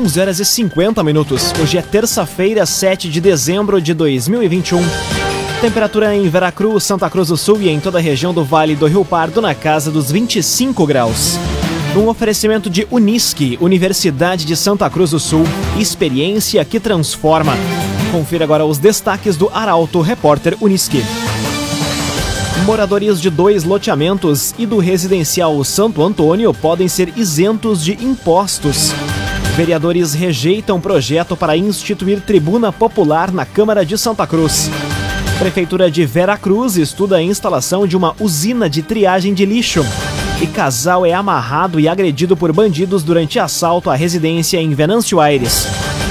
11 horas e 50 minutos. Hoje é terça-feira, 7 de dezembro de 2021. Temperatura em Veracruz, Santa Cruz do Sul e em toda a região do Vale do Rio Pardo na casa dos 25 graus. Um oferecimento de Unisque, Universidade de Santa Cruz do Sul, experiência que transforma. Confira agora os destaques do Arauto Repórter Unisque. Moradores de dois loteamentos e do residencial Santo Antônio podem ser isentos de impostos. Vereadores rejeitam projeto para instituir tribuna popular na Câmara de Santa Cruz. Prefeitura de Vera Cruz estuda a instalação de uma usina de triagem de lixo. E casal é amarrado e agredido por bandidos durante assalto à residência em Venâncio Aires.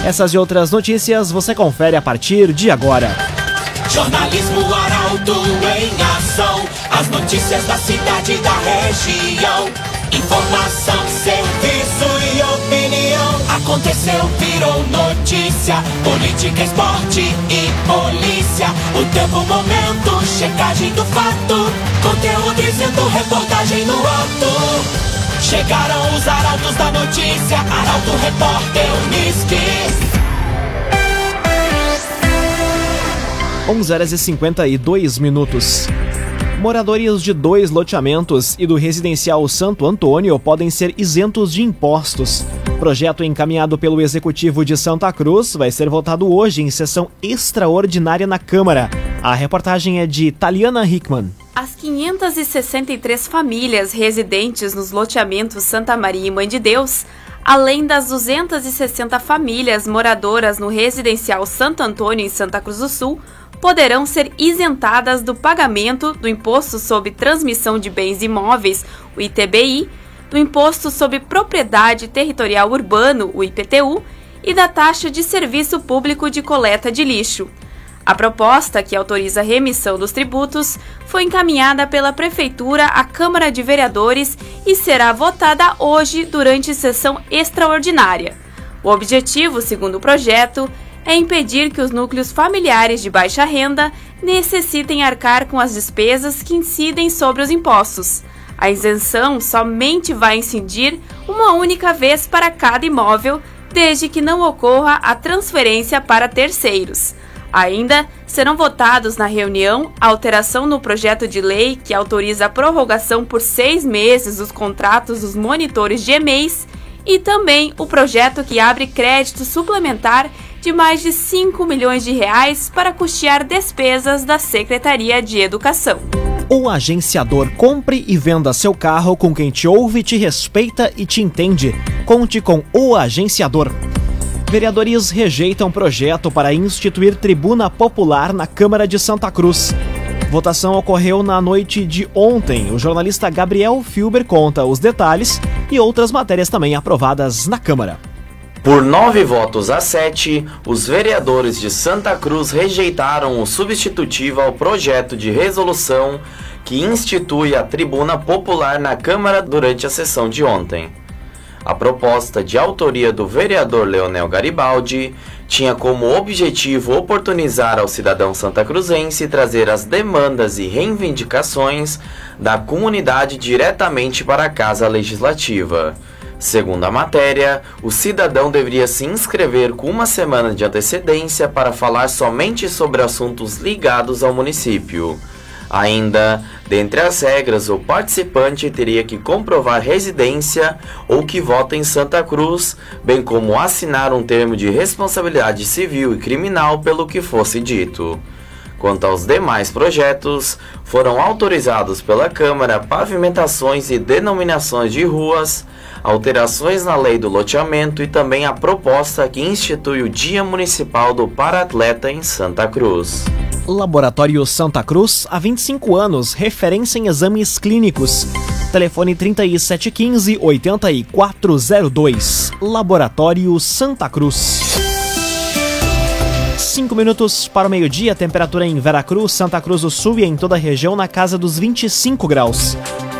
Essas e outras notícias você confere a partir de agora. Jornalismo Arauto em ação. As notícias da cidade e da região. Informação, serviço. Aconteceu, virou notícia. Política, esporte e polícia. O tempo, momento, checagem do fato. Conteúdo dizendo, reportagem no ato. Chegaram os arautos da notícia. Arauto, repórter, Unisque. 11 horas e 52 minutos. Moradores de dois loteamentos e do residencial Santo Antônio podem ser isentos de impostos. Projeto encaminhado pelo Executivo de Santa Cruz vai ser votado hoje em sessão extraordinária na Câmara. A reportagem é de Taliana Hickman. As 563 famílias residentes nos loteamentos Santa Maria e Mãe de Deus, além das 260 famílias moradoras no residencial Santo Antônio em Santa Cruz do Sul, poderão ser isentadas do pagamento do Imposto sobre Transmissão de Bens Imóveis, o ITBI, do Imposto sobre Propriedade Territorial Urbano, o IPTU, e da taxa de serviço público de coleta de lixo. A proposta, que autoriza a remissão dos tributos, foi encaminhada pela Prefeitura à Câmara de Vereadores e será votada hoje durante sessão extraordinária. O objetivo, segundo o projeto, é impedir que os núcleos familiares de baixa renda necessitem arcar com as despesas que incidem sobre os impostos. A isenção somente vai incidir uma única vez para cada imóvel, desde que não ocorra a transferência para terceiros. Ainda serão votados na reunião a alteração no projeto de lei que autoriza a prorrogação por seis meses dos contratos dos monitores de e-mails e também o projeto que abre crédito suplementar de mais de 5 milhões de reais para custear despesas da Secretaria de Educação. O agenciador compre e venda seu carro com quem te ouve, te respeita e te entende. Conte com o agenciador. Vereadores rejeitam projeto para instituir tribuna popular na Câmara de Santa Cruz. Votação ocorreu na noite de ontem. O jornalista Gabriel Filber conta os detalhes e outras matérias também aprovadas na Câmara. Por nove votos a sete, os vereadores de Santa Cruz rejeitaram o substitutivo ao projeto de resolução que institui a tribuna popular na Câmara durante a sessão de ontem. A proposta de autoria do vereador Leonel Garibaldi tinha como objetivo oportunizar ao cidadão santacruzense trazer as demandas e reivindicações da comunidade diretamente para a Casa Legislativa. Segundo a matéria, o cidadão deveria se inscrever com uma semana de antecedência para falar somente sobre assuntos ligados ao município. Ainda, dentre as regras, o participante teria que comprovar residência ou que vota em Santa Cruz, bem como assinar um termo de responsabilidade civil e criminal pelo que fosse dito. Quanto aos demais projetos, foram autorizados pela Câmara pavimentações e denominações de ruas, alterações na lei do loteamento e também a proposta que institui o Dia Municipal do Paratleta em Santa Cruz. Laboratório Santa Cruz, há 25 anos, referência em exames clínicos. Telefone 3715-8402. Laboratório Santa Cruz. 5 minutos para o meio-dia, temperatura em Veracruz, Santa Cruz do Sul e em toda a região na casa dos 25 graus.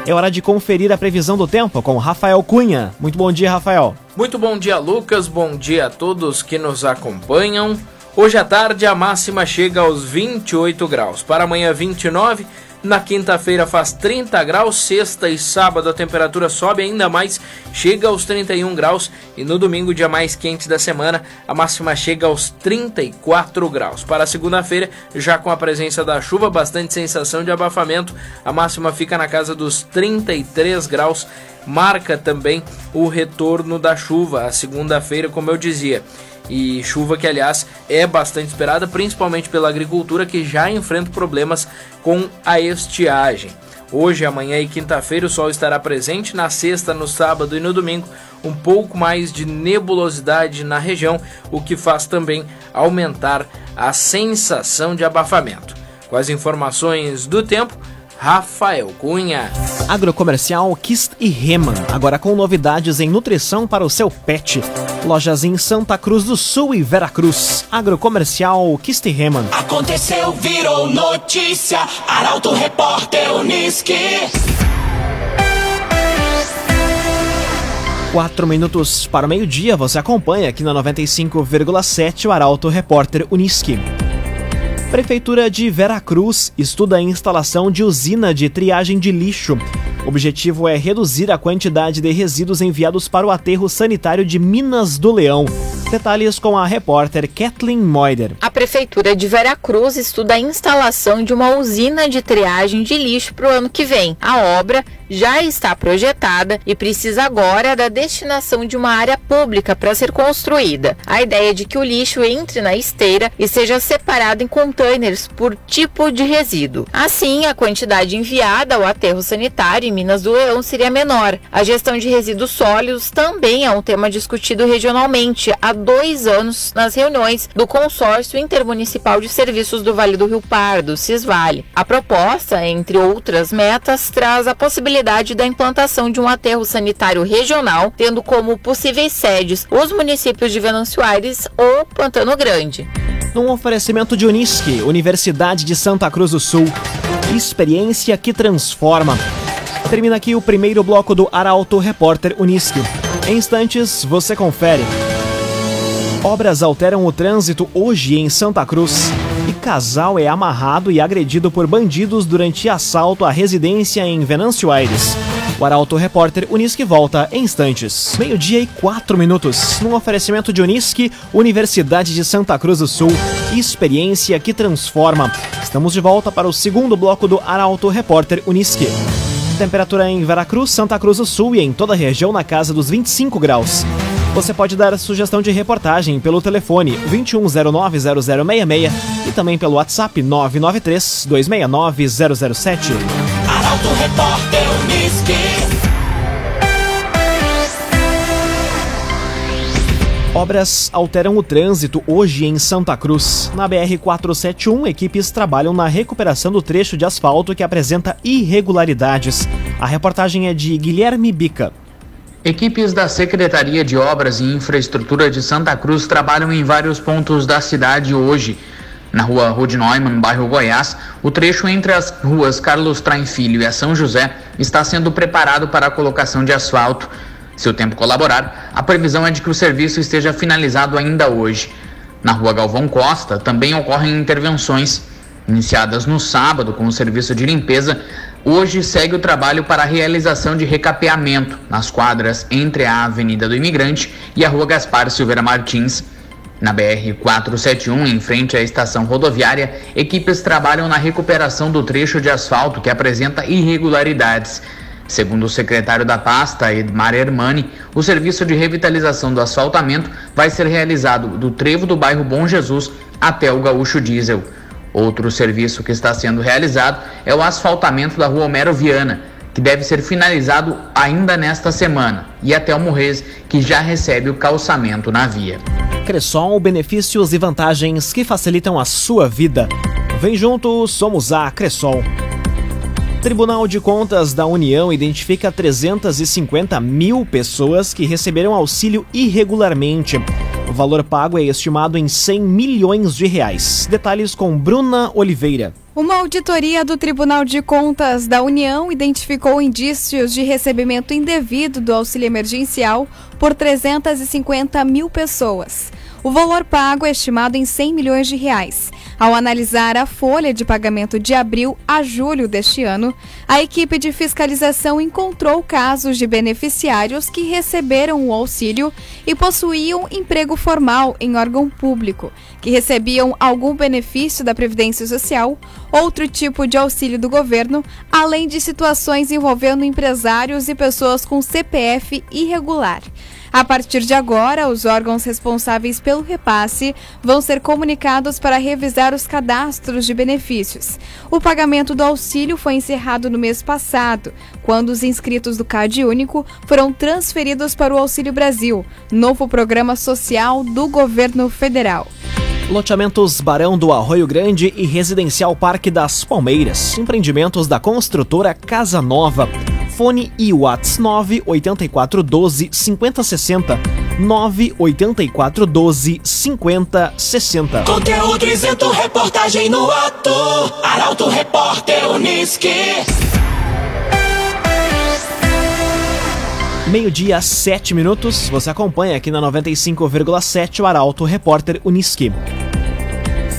É hora de conferir a previsão do tempo com Rafael Cunha. Muito bom dia, Rafael. Muito bom dia, Lucas. Bom dia a todos que nos acompanham. Hoje à tarde a máxima chega aos 28 graus. Para amanhã, 29, Na quinta-feira faz 30 graus, sexta e sábado a temperatura sobe ainda mais, chega aos 31 graus e no domingo, dia mais quente da semana, a máxima chega aos 34 graus. Para segunda-feira, já com a presença da chuva, bastante sensação de abafamento, a máxima fica na casa dos 33 graus. Marca também o retorno da chuva, a segunda-feira, como eu dizia e chuva que, aliás, é bastante esperada, principalmente pela agricultura que já enfrenta problemas com a estiagem. Hoje, amanhã e quinta-feira o sol estará presente, na sexta, no sábado e no domingo um pouco mais de nebulosidade na região, o que faz também aumentar a sensação de abafamento. Com as informações do tempo, Rafael Cunha. Agrocomercial Kist e Reman, agora com novidades em nutrição para o seu pet. Lojas em Santa Cruz do Sul e Veracruz. Agrocomercial Kist e Reman. Aconteceu, virou notícia. Arauto Repórter Uniski. Quatro minutos para o meio-dia, você acompanha aqui na 95,7 o Arauto Repórter Uniski. Prefeitura de Veracruz estuda a instalação de usina de triagem de lixo. O objetivo é reduzir a quantidade de resíduos enviados para o aterro sanitário de Minas do Leão. Detalhes com a repórter Kathleen Moider. A Prefeitura de Veracruz estuda a instalação de uma usina de triagem de lixo para o ano que vem. A obra já está projetada e precisa agora da destinação de uma área pública para ser construída. A ideia é de que o lixo entre na esteira e seja separado em containers por tipo de resíduo. Assim, a quantidade enviada ao aterro sanitário Minas do Leão seria menor. A gestão de resíduos sólidos também é um tema discutido regionalmente há dois anos nas reuniões do Consórcio Intermunicipal de Serviços do Vale do Rio Pardo, CISVALE. A proposta, entre outras metas, traz a possibilidade da implantação de um aterro sanitário regional, tendo como possíveis sedes os municípios de Venâncio Aires ou Pantano Grande. Num oferecimento de Unisque, Universidade de Santa Cruz do Sul. Experiência que transforma. Termina aqui o primeiro bloco do Arauto Repórter Unisque. Em instantes, você confere. Obras alteram o trânsito hoje em Santa Cruz. E casal é amarrado e agredido por bandidos durante assalto à residência em Venâncio Aires. O Arauto Repórter Unisque volta em instantes. Meio-dia e quatro minutos. Num oferecimento de Unisque, Universidade de Santa Cruz do Sul. Experiência que transforma. Estamos de volta para o segundo bloco do Arauto Repórter Unisque. Temperatura em Veracruz, Santa Cruz do Sul e em toda a região na casa dos 25 graus. Você pode dar sugestão de reportagem pelo telefone 21090066 e também pelo WhatsApp 993 269 007. Arauto Repórter Uniski. Obras alteram o trânsito hoje em Santa Cruz. Na BR-471, equipes trabalham na recuperação do trecho de asfalto que apresenta irregularidades. A reportagem é de Guilherme Bica. Equipes da Secretaria de Obras e Infraestrutura de Santa Cruz trabalham em vários pontos da cidade hoje. Na rua Rude Neumann, bairro Goiás, o trecho entre as ruas Carlos Traem Filho e a São José está sendo preparado para a colocação de asfalto. Se o tempo colaborar, a previsão é de que o serviço esteja finalizado ainda hoje. Na rua Galvão Costa também ocorrem intervenções. Iniciadas no sábado com o serviço de limpeza, hoje segue o trabalho para a realização de recapeamento nas quadras entre a Avenida do Imigrante e a Rua Gaspar Silveira Martins. Na BR-471, em frente à estação rodoviária, equipes trabalham na recuperação do trecho de asfalto que apresenta irregularidades. Segundo o secretário da pasta, Edmar Hermani, o serviço de revitalização do asfaltamento vai ser realizado do trevo do bairro Bom Jesus até o Gaúcho Diesel. Outro serviço que está sendo realizado é o asfaltamento da rua Homero Viana, que deve ser finalizado ainda nesta semana, e até o Morrez, que já recebe o calçamento na via. Cressol, benefícios e vantagens que facilitam a sua vida. Vem junto, somos a Cressol. Tribunal de Contas da União identifica 350 mil pessoas que receberam auxílio irregularmente. O valor pago é estimado em 100 milhões de reais. Detalhes com Bruna Oliveira. Uma auditoria do Tribunal de Contas da União identificou indícios de recebimento indevido do auxílio emergencial por 350 mil pessoas. O valor pago é estimado em 100 milhões de reais. Ao analisar a folha de pagamento de abril a julho deste ano, a equipe de fiscalização encontrou casos de beneficiários que receberam o auxílio e possuíam emprego formal em órgão público, que recebiam algum benefício da Previdência Social, outro tipo de auxílio do governo, além de situações envolvendo empresários e pessoas com CPF irregular. A partir de agora, os órgãos responsáveis pelo repasse vão ser comunicados para revisar os cadastros de benefícios. O pagamento do auxílio foi encerrado no mês passado, quando os inscritos do CAD Único foram transferidos para o Auxílio Brasil, novo programa social do governo federal. Loteamentos Barão do Arroio Grande e Residencial Parque das Palmeiras. Empreendimentos da construtora Casa Nova. Fone e Whats 98412 5060 98412 5060. Conteúdo isento, reportagem no ato. Arauto Repórter Uniski. Meio-dia, 7 minutos. Você acompanha aqui na 95,7 o Arauto Repórter Uniski.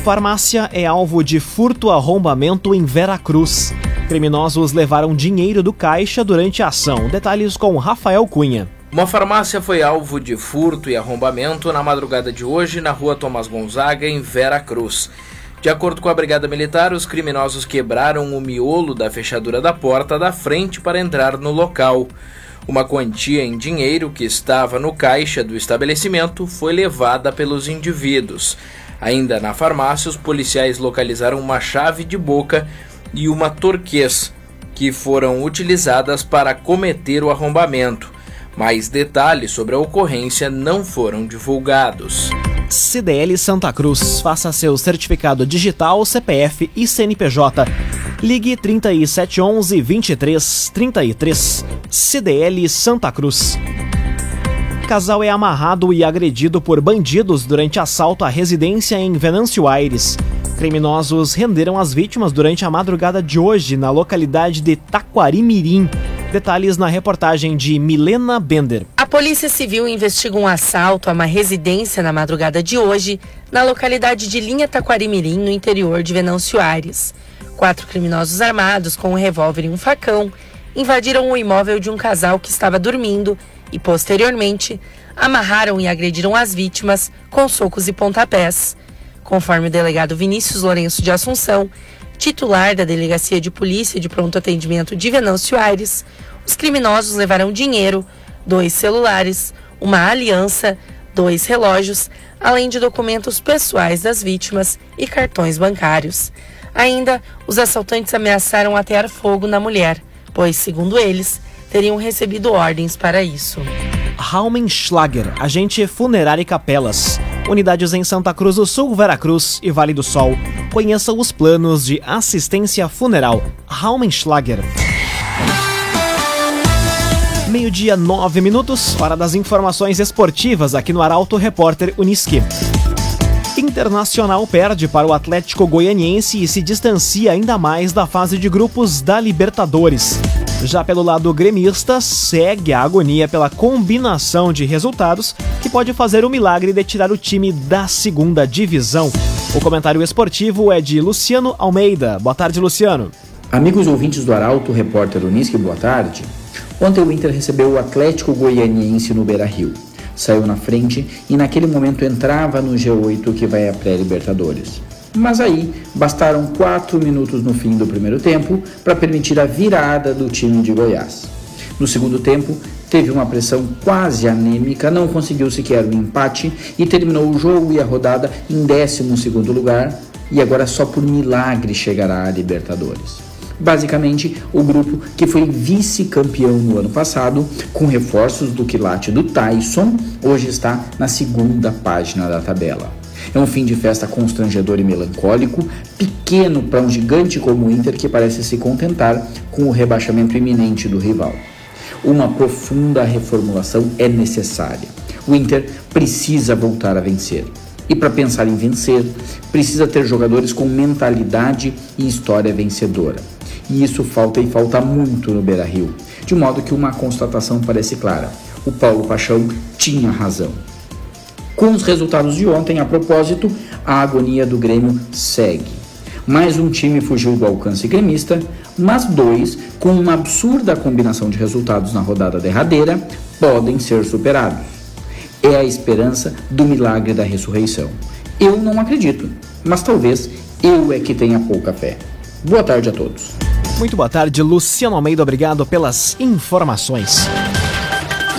Farmácia é alvo de furto arrombamento em Veracruz. Criminosos levaram dinheiro do caixa durante a ação. Detalhes com Rafael Cunha. Uma farmácia foi alvo de furto e arrombamento na madrugada de hoje na rua Tomás Gonzaga, em Veracruz. De acordo com a Brigada Militar, os criminosos quebraram o miolo da fechadura da porta da frente para entrar no local. Uma quantia em dinheiro que estava no caixa do estabelecimento foi levada pelos indivíduos. Ainda na farmácia, os policiais localizaram uma chave de boca e uma torquês, que foram utilizadas para cometer o arrombamento. Mais detalhes sobre a ocorrência não foram divulgados. CDL Santa Cruz. Faça seu certificado digital, CPF e CNPJ. Ligue 3711 2333. CDL Santa Cruz. Casal é amarrado e agredido por bandidos durante assalto à residência em Venâncio Aires. Criminosos renderam as vítimas durante a madrugada de hoje na localidade de Taquarimirim. Detalhes na reportagem de Milena Bender. A Polícia Civil investiga um assalto a uma residência na madrugada de hoje, na localidade de Linha Taquarimirim, no interior de Venâncio Aires. Quatro criminosos armados com um revólver e um facão invadiram o imóvel de um casal que estava dormindo e, posteriormente, amarraram e agrediram as vítimas com socos e pontapés. Conforme o delegado Vinícius Lourenço de Assunção, titular da Delegacia de Polícia de Pronto Atendimento de Venâncio Aires, os criminosos levaram dinheiro, dois celulares, uma aliança, dois relógios, além de documentos pessoais das vítimas e cartões bancários. Ainda, os assaltantes ameaçaram atear fogo na mulher, pois, segundo eles, teriam recebido ordens para isso. Raumenschlager, agente funerário e capelas. Unidades em Santa Cruz do Sul, Veracruz e Vale do Sol. Conheça os planos de assistência funeral. Raumenschlager. Meio-dia, nove minutos, hora das informações esportivas aqui no Arauto Repórter Uniski. Internacional perde para o Atlético Goianiense e se distancia ainda mais da fase de grupos da Libertadores. Já pelo lado gremista, segue a agonia pela combinação de resultados que pode fazer o milagre de tirar o time da segunda divisão. O comentário esportivo é de Luciano Almeida. Boa tarde, Luciano. Amigos ouvintes do Arauto, repórter Unisque, boa tarde. Ontem o Inter recebeu o Atlético Goianiense no Beira-Rio. Saiu na frente e naquele momento entrava no G8 que vai à pré-Libertadores. Mas aí bastaram quatro minutos no fim do primeiro tempo para permitir a virada do time de Goiás. No segundo tempo, teve uma pressão quase anêmica, não conseguiu sequer um empate e terminou o jogo e a rodada em 12 lugar e agora só por milagre chegará à Libertadores basicamente o grupo que foi vice-campeão no ano passado, com reforços do quilate do Tyson, hoje está na segunda página da tabela. É um fim de festa constrangedor e melancólico, pequeno para um gigante como o Inter que parece se contentar com o rebaixamento iminente do rival. Uma profunda reformulação é necessária. O Inter precisa voltar a vencer. E para pensar em vencer, precisa ter jogadores com mentalidade e história vencedora e isso falta e falta muito no Beira Rio, de modo que uma constatação parece clara: o Paulo Paixão tinha razão. Com os resultados de ontem, a propósito, a agonia do Grêmio segue. Mais um time fugiu do alcance gremista, mas dois, com uma absurda combinação de resultados na rodada derradeira, podem ser superados. É a esperança do milagre da ressurreição. Eu não acredito, mas talvez eu é que tenha pouca fé. Boa tarde a todos. Muito boa tarde, Luciano Almeida. Obrigado pelas informações.